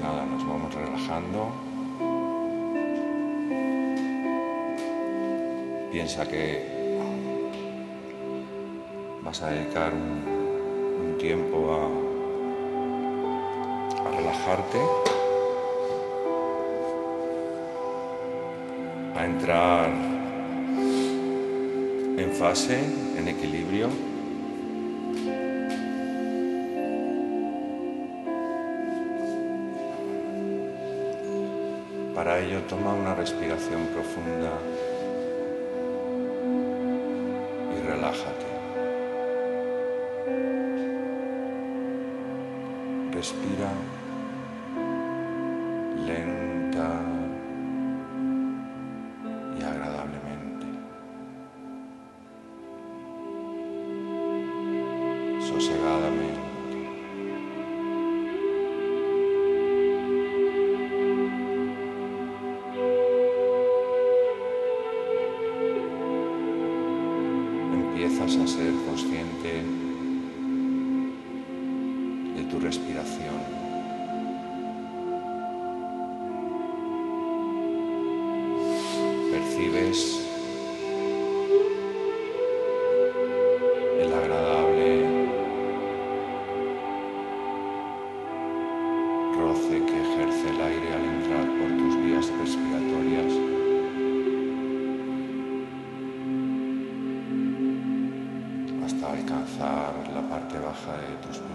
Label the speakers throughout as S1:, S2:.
S1: nada, nos vamos relajando. Piensa que vas a dedicar un, tiempo a, a relajarte, a entrar en fase, en equilibrio. Toma una respiración profunda. 哎，就是。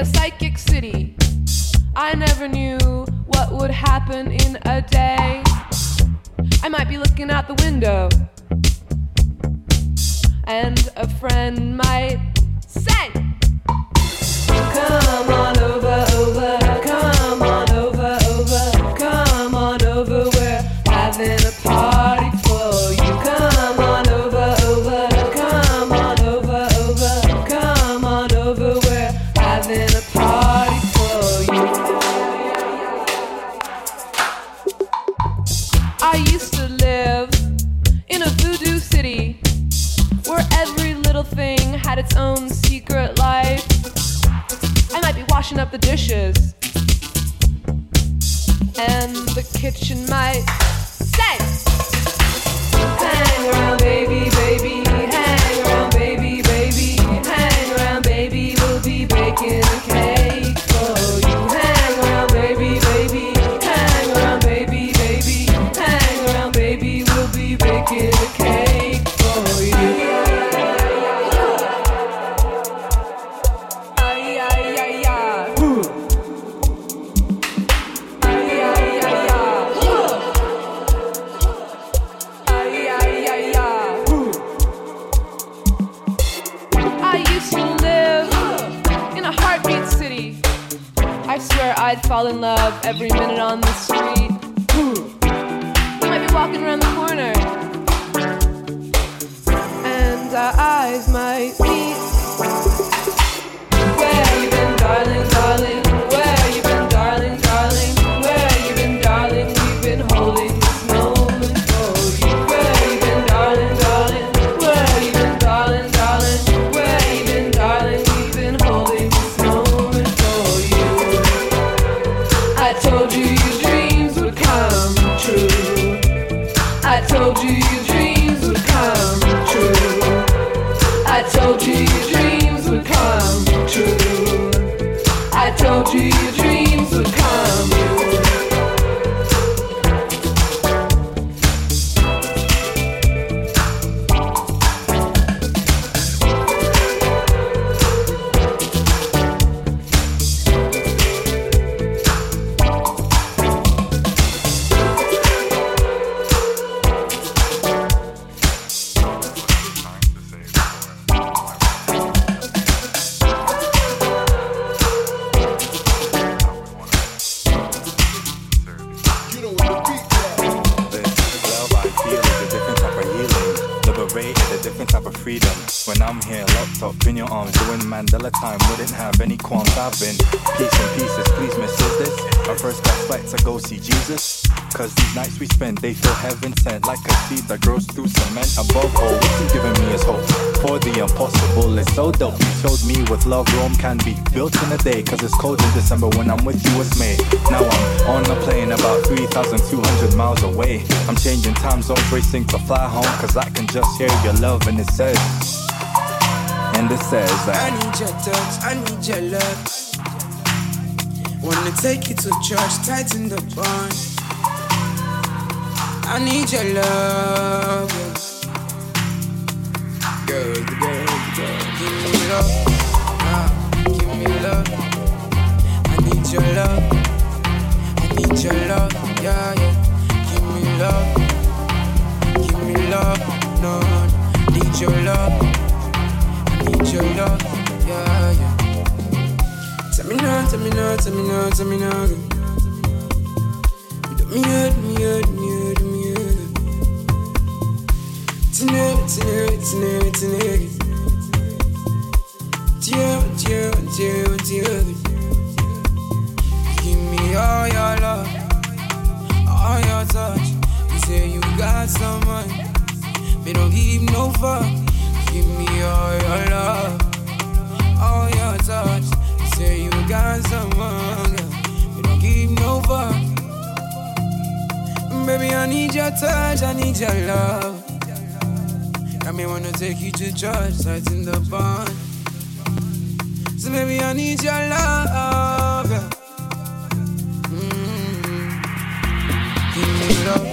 S1: a psychic city. I never knew
S2: what would happen in a day. I might be looking out the window, and a friend might say, Come on. The dishes, and the kitchen might say, Hang around, baby, baby,
S3: Cause it's cold in December when I'm with you, it's May. Now I'm on a plane about 3,200 miles away. I'm changing time zones, racing to fly home. Cause I can just hear your love, and it says, and it says
S4: I need your touch, I need your love. Wanna take you to church, tighten the bond. I need your love. Love. I need your love. I need your love. Yeah, yeah. Give me love. Give me love. No, no. need your love. I need your love. Yeah, yeah. Tell me now, tell me now, tell me now, tell me now. Do me do me do me do me good. Tonight, tonight, tonight, tonight. Dear, dear, dear. Give me all your love, all your touch. You say you got someone, me don't give no fuck. Give me all your love, all your touch. You say you got someone, me don't give no fuck. Baby, I need your touch, I need your love. Got me wanna take you to church, tighten the bond. So baby, I need your love. yeah. Mm. Give me love,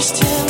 S5: Just tell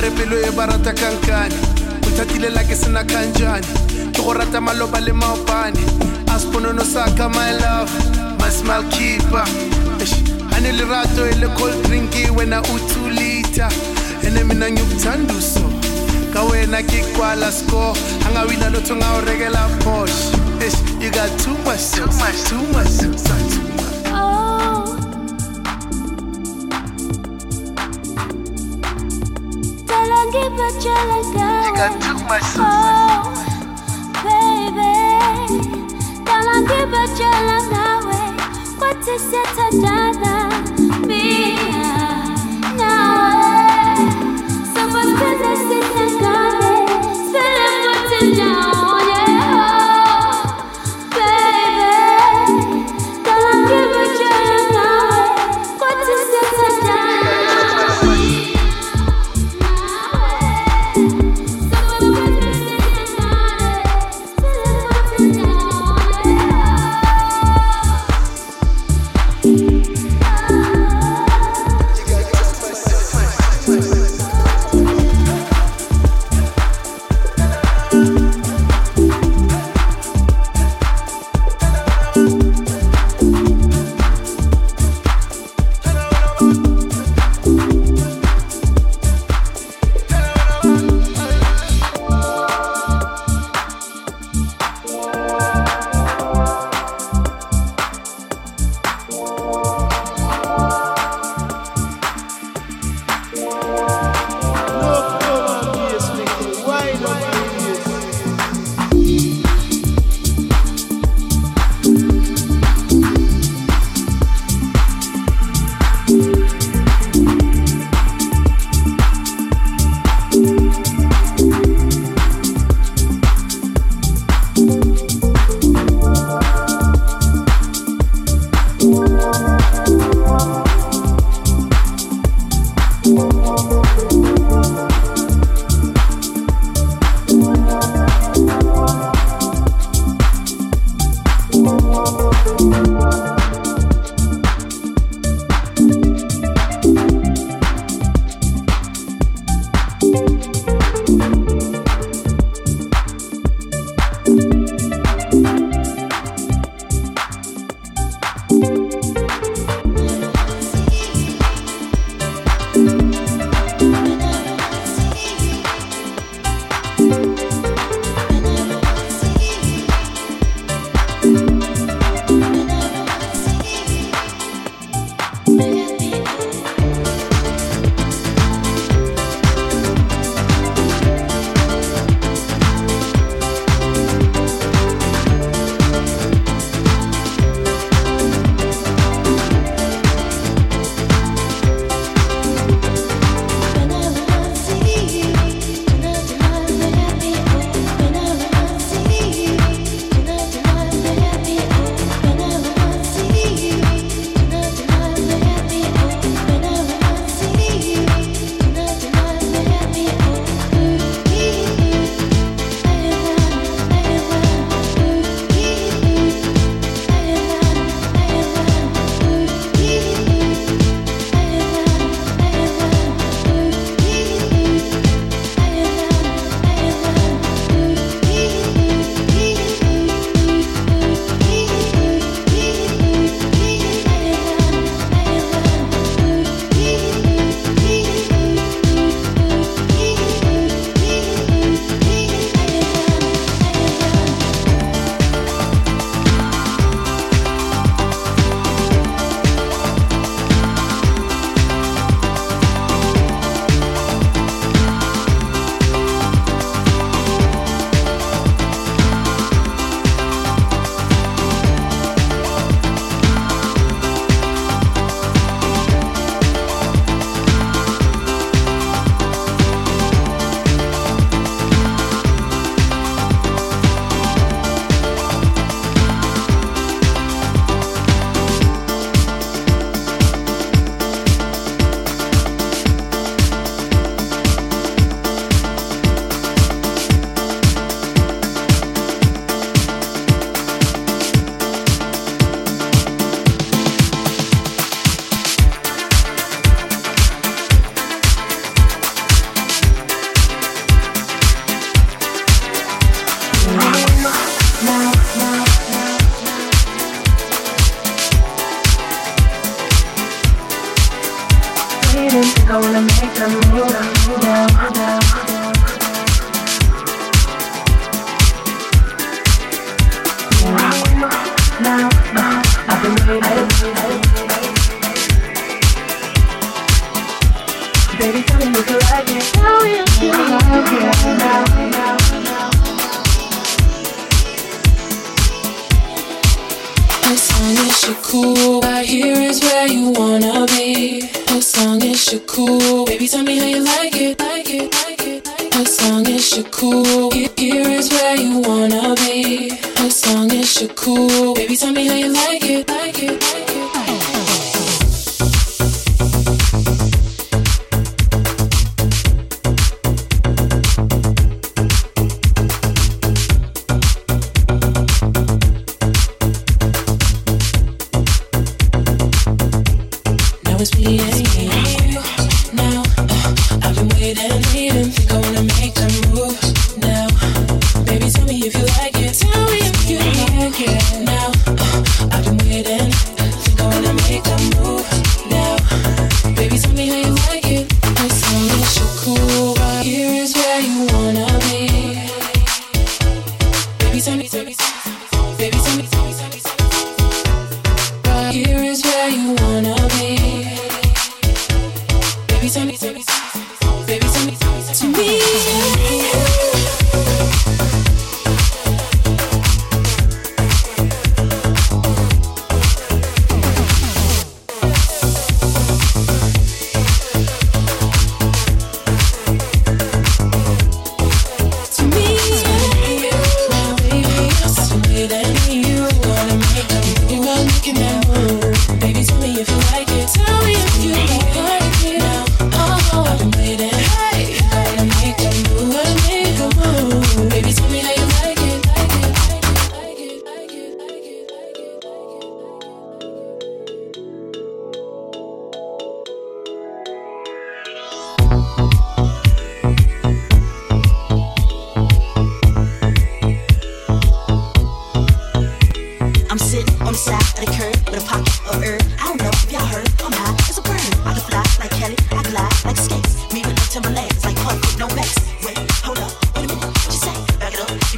S5: re pelo e ba rata kankane. Bothatile la ke sena kanjane ke go rata maloba le maopane. A sponono saka my love my smile keeper. Ane lerato e le cold drink wena u 2 liter. Ene mina ngiyokuthanduso ka wena ke kwala score. Angawina lotho ngawurekela posh you got too much too much too much too much.
S6: Tell give a
S5: You got too much
S6: Oh, baby. Tell give a nawe. What is it another?
S7: you wanna be.
S8: As
S7: long as you're cool, baby, tell me how you like it, like it, like it.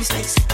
S9: She's facing.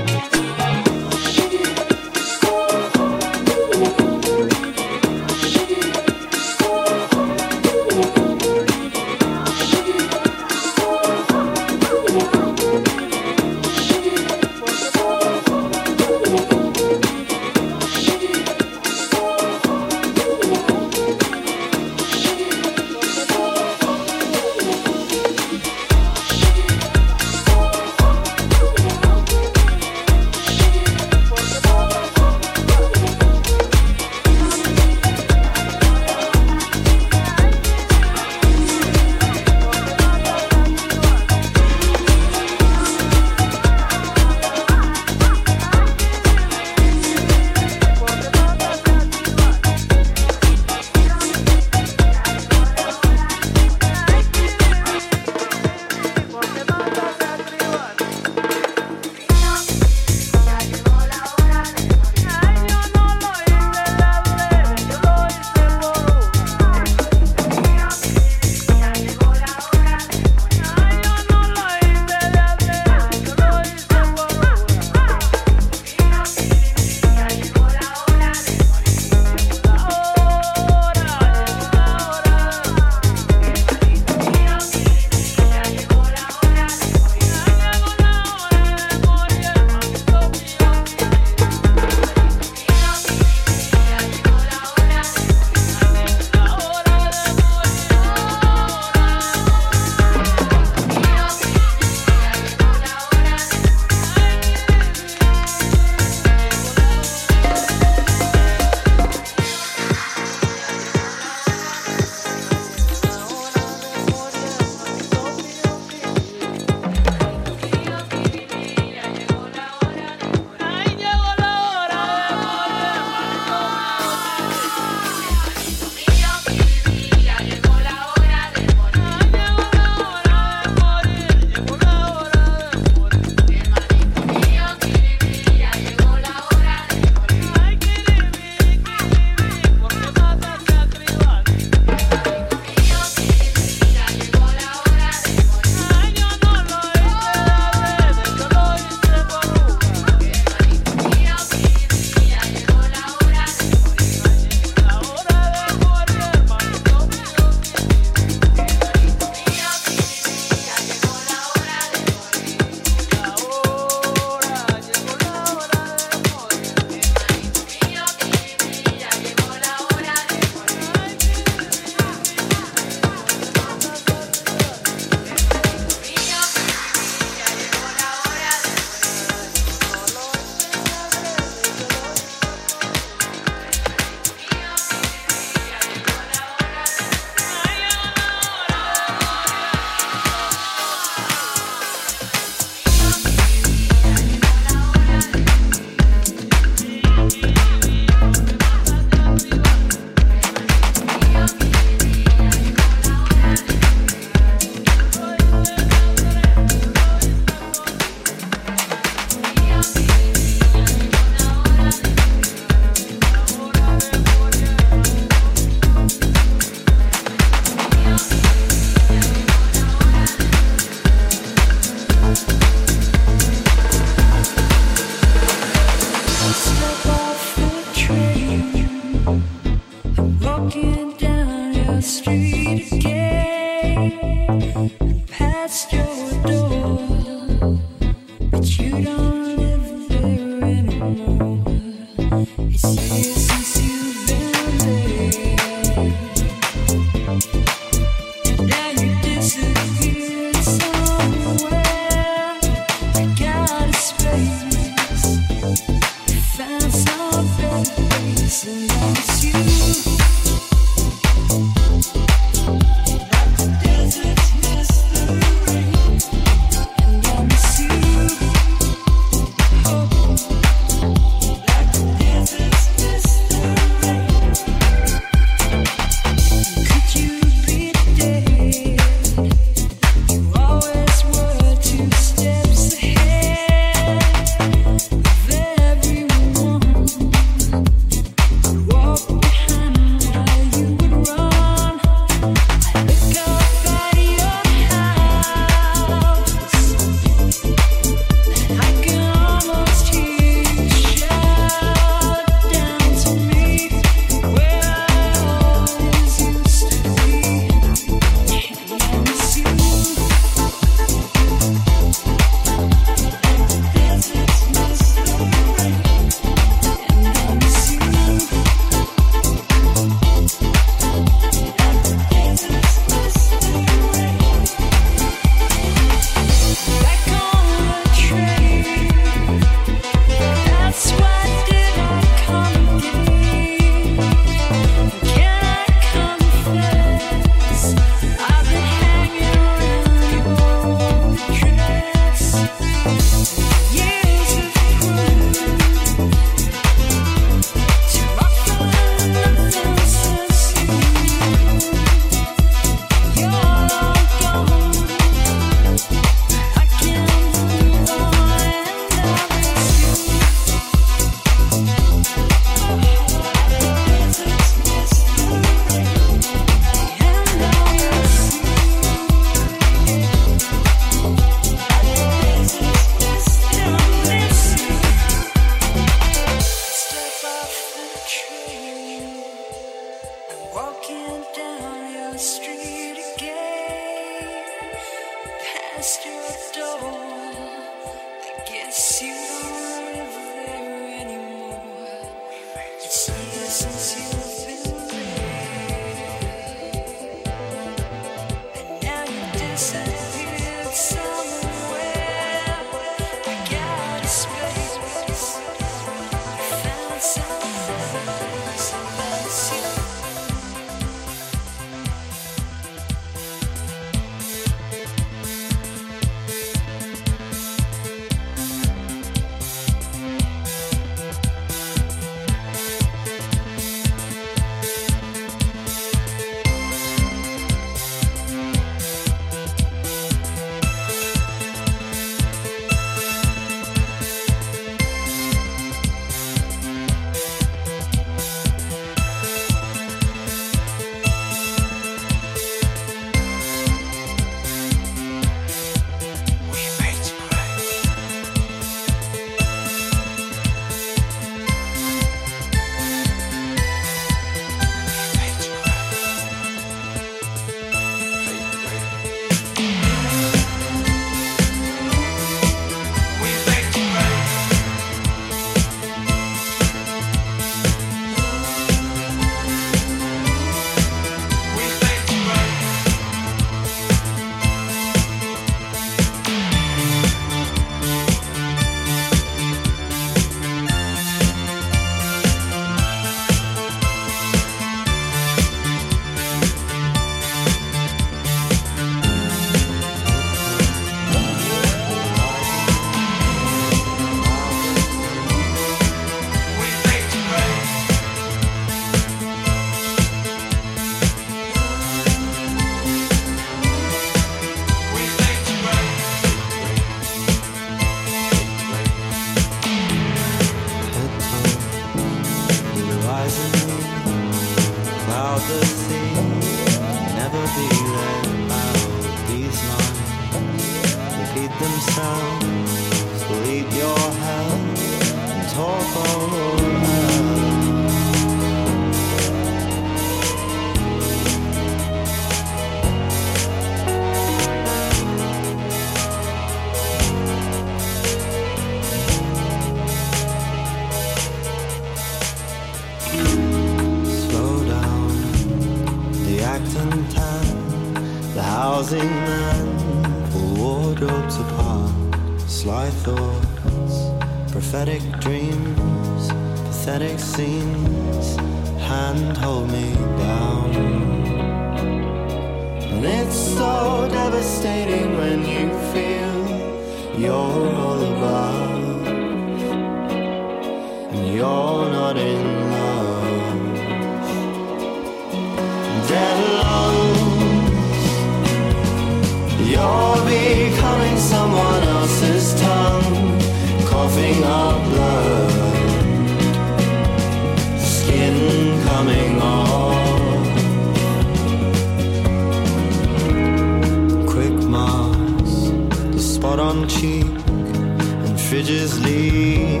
S10: fridges leak,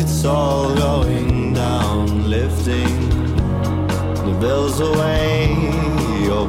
S10: it's all going down, lifting the bills away. You're